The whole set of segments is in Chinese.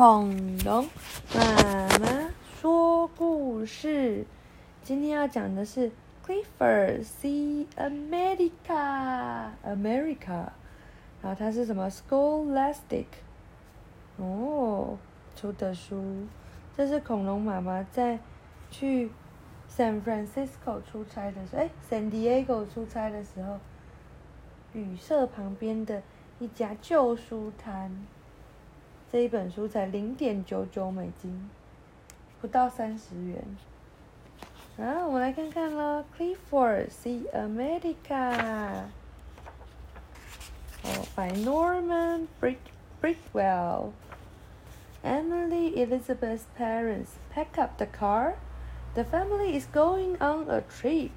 恐龙妈妈说故事。今天要讲的是 Clifford See America America，然后它是什么 Scholastic 哦出的书。这是恐龙妈妈在去 San Francisco 出差的时候，哎，San Diego 出差的时候，旅社旁边的一家旧书摊。这一本书才零点九九美金，不到三十元。啊，我们来看看咯 Clifford See America，哦，by Norman Brick Brickwell。Emily Elizabeth's parents pack up the car. The family is going on a trip.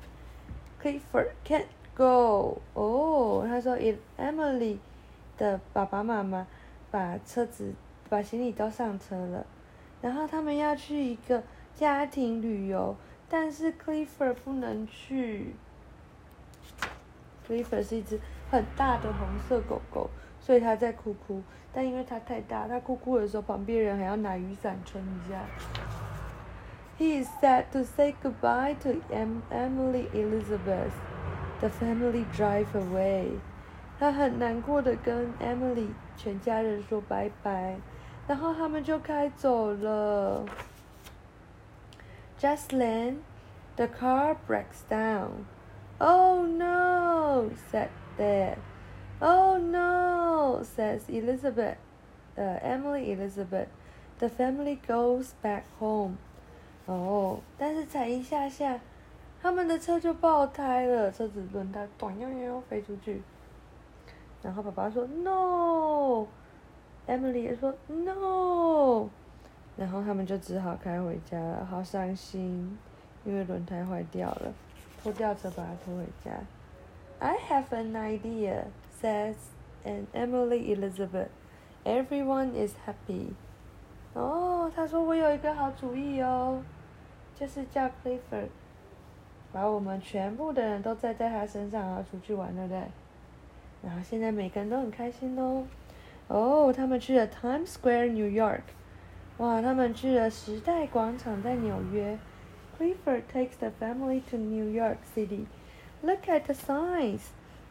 Clifford can't go. 哦，他说，Emily 的爸爸妈妈把车子。把行李都上车了，然后他们要去一个家庭旅游，但是 Clifford 不能去。Clifford 是一只很大的红色狗狗，所以他在哭哭。但因为它太大，他哭哭的时候，旁边人还要拿雨伞撑一下。He is sad to say goodbye to Emily Elizabeth. The family drive away. 他很难过的跟 Emily 全家人说拜拜。然后他们就开走了。Just then, the car breaks down. Oh no, said Dad. Oh no, says Elizabeth. Uh, Emily Elizabeth. The family goes back home. 哦，但是才一下下，他们的车就爆胎了，车子轮胎咚悠悠飞出去。 然后爸爸说：“No。” Emily 也说 No，然后他们就只好开回家了，好伤心，因为轮胎坏掉了，拖吊车把它拖回家。I have an idea, says an Emily Elizabeth. Everyone is happy. 哦，他说我有一个好主意哦，就是叫 Clifford，把我们全部的人都载在他身上，然后出去玩，对不对？然后现在每个人都很开心哦。哦，他们去了 Times Square, New York。哇，他们去了时代广场，在纽约。Clifford takes the family to New York City. Look at the signs.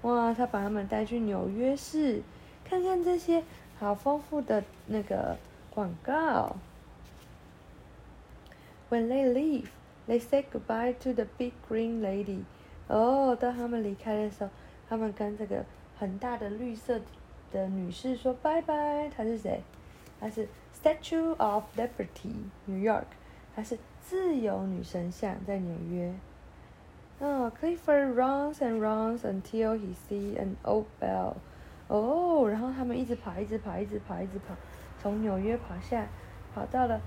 哇，他把他们带去纽约市，看看这些好丰富的那个广告。When they leave, they say goodbye to the big green lady. 哦，当他们离开的时候，他们跟这个很大的绿色。的女士说拜拜，她是谁？她是 Statue of Liberty, New York，她是自由女神像，在纽约。哦，Clifford runs and runs until he sees an old bell。哦，然后他们一直跑，一直跑，一直跑，一直跑，从纽约跑下，跑到了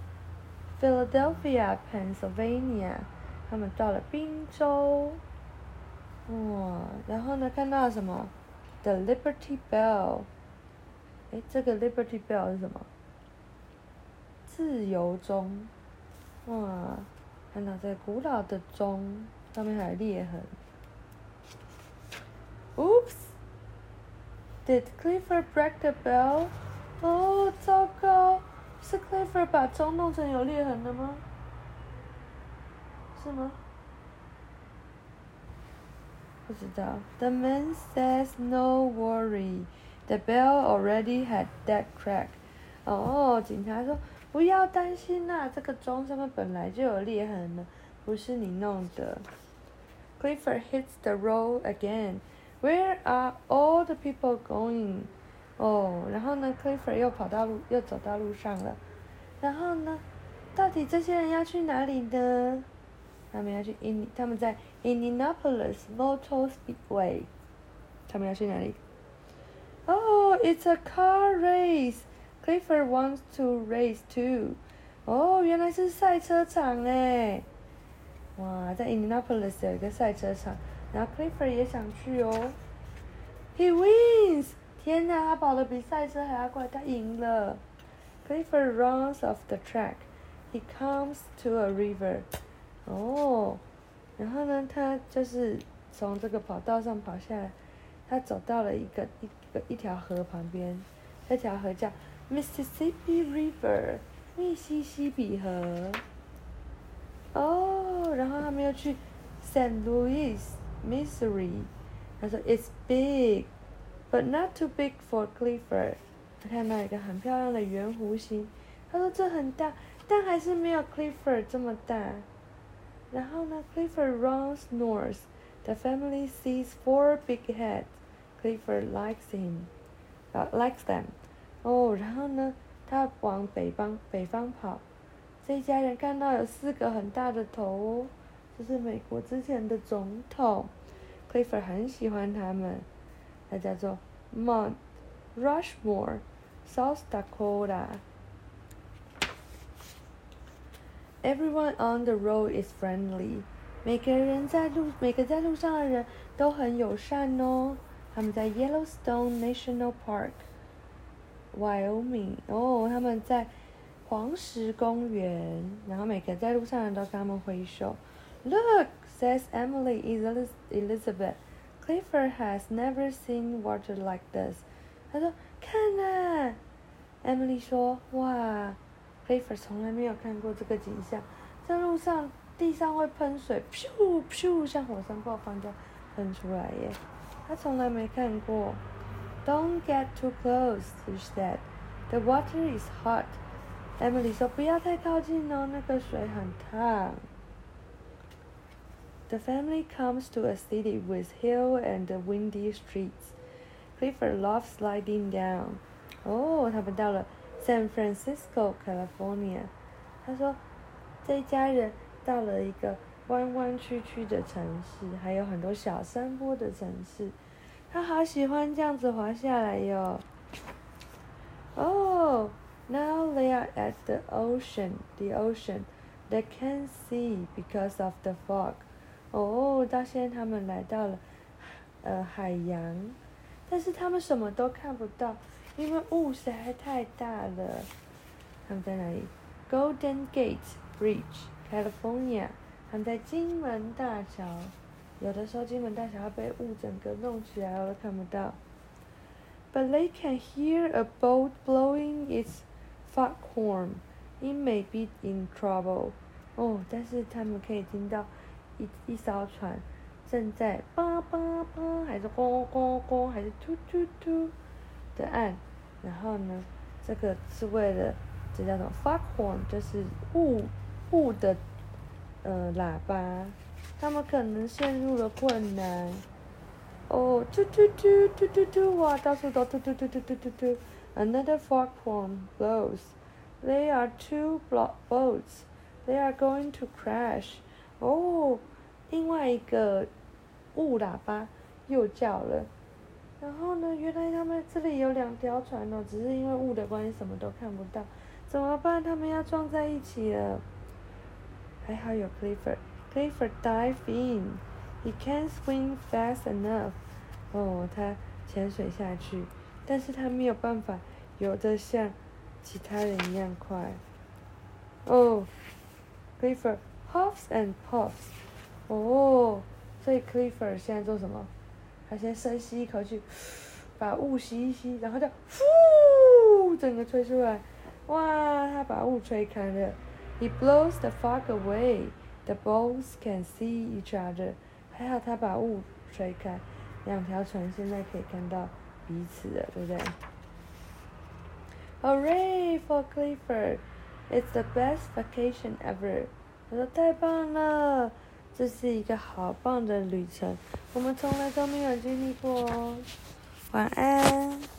Philadelphia, Pennsylvania。他们到了宾州。哇，然后呢，看到了什么？The Liberty Bell。哎，这个 Liberty Bell 是什么？自由钟。哇，看到这古老的钟，上面还有裂痕。Oops！Did Clifford break the bell？哦，糟糕！是 Clifford 把钟弄成有裂痕的吗？是吗？不知道。The man says no worry。The bell already had that crack. 哦，警察说不要担心呐，这个钟上面本来就有裂痕了，不是你弄的。Clifford hits the road again. Where are all the people going? 哦，然后呢，Clifford 又跑到路，又走到路上了。然后呢，到底这些人要去哪里呢？他们要去 In，他们在 Indianapolis Motor Speedway。他们要去哪里？Oh, it's a car race. Clifford wants to race too. 哦，原来是赛车场哎！哇，在 Indianapolis 有一个赛车场，然后 Clifford 也想去哦。He wins！天哪，他跑得比赛车还要快，他赢了。Clifford runs off the track. He comes to a river. 哦，然后呢，他就是从这个跑道上跑下来。他走到了一个一个一条河旁边，这条河叫 Mississippi River，密西西比河。哦，然后他们又去 St. Louis, Missouri。他说 It's big, but not too big for Clifford。他看到一个很漂亮的圆弧形，他说这很大，但还是没有 Clifford 这么大。然后呢，Clifford runs north. The family sees four big heads. Clifford likes him, uh, likes them. 哦，然后呢，他往北方北方跑。这一家人看到有四个很大的头哦，这是美国之前的总统。Clifford 很喜欢他们。他叫做 Mount Rushmore, South Dakota. Everyone on the road is friendly. 每个人在路，每个在路上的人都很友善哦。他们在 Yellowstone National Park，Wyoming。哦，他们在黄石公园，然后每个在路上的人都跟他们挥手。Look, says Emily Elizabeth. Clifford has never seen water like this. 他说：“看呐。”Emily 说：“哇。” Clifford 从来没有看过这个景象，在路上地上会喷水，噗噗，像火山爆发一样喷出来耶。他从来没看过。Don't get too close, she said. The water is hot. Emily 说不要太靠近哦，那个水很烫。The family comes to a city with hill and windy streets. Clifford loves sliding down. 哦，他们到了。San Francisco, California。他说，这一家人到了一个弯弯曲曲的城市，还有很多小山坡的城市。他好喜欢这样子滑下来哟。Oh, now they are at the ocean. The ocean. They can see because of the fog. 哦，到现在他们来到了呃海洋，但是他们什么都看不到。因为雾实在太大了。他们在哪里？Golden Gate Bridge, California。他们在金门大桥。有的时候金门大桥要被雾整个弄起来，我都看不到。But they can hear a boat blowing its foghorn. It may be in trouble. 哦，但是他们可以听到一一艘船正在叭叭叭，还是咣咣咣，还是突突突。的按，然后呢，这个是为了，这叫什么 foghorn，就是雾雾的呃喇叭，他们可能陷入了困难。哦，突突突突突突，哇，到处都突突突突突突突。Another foghorn blows. They are two boats. They are going to crash. 哦，另外一个雾喇叭又叫了。然后呢？原来他们这里有两条船哦，只是因为雾的关系，什么都看不到。怎么办？他们要撞在一起了。还好有 Clifford。Clifford dive in. He can't swim fast enough. 哦，他潜水下去，但是他没有办法游得像其他人一样快。哦，Clifford huffs and puffs. 哦，所以 Clifford 现在做什么？他先深吸一口气，把雾吸一吸，然后就呼，整个吹出来，哇！他把雾吹开了。He blows the fog away. The boats can see each other. 还好他把雾吹开，两条船现在可以看到彼此了，对不对？Hooray for Clifford! It's the best vacation ever. 他说太棒了。这是一个好棒的旅程，我们从来都没有经历过哦。晚安。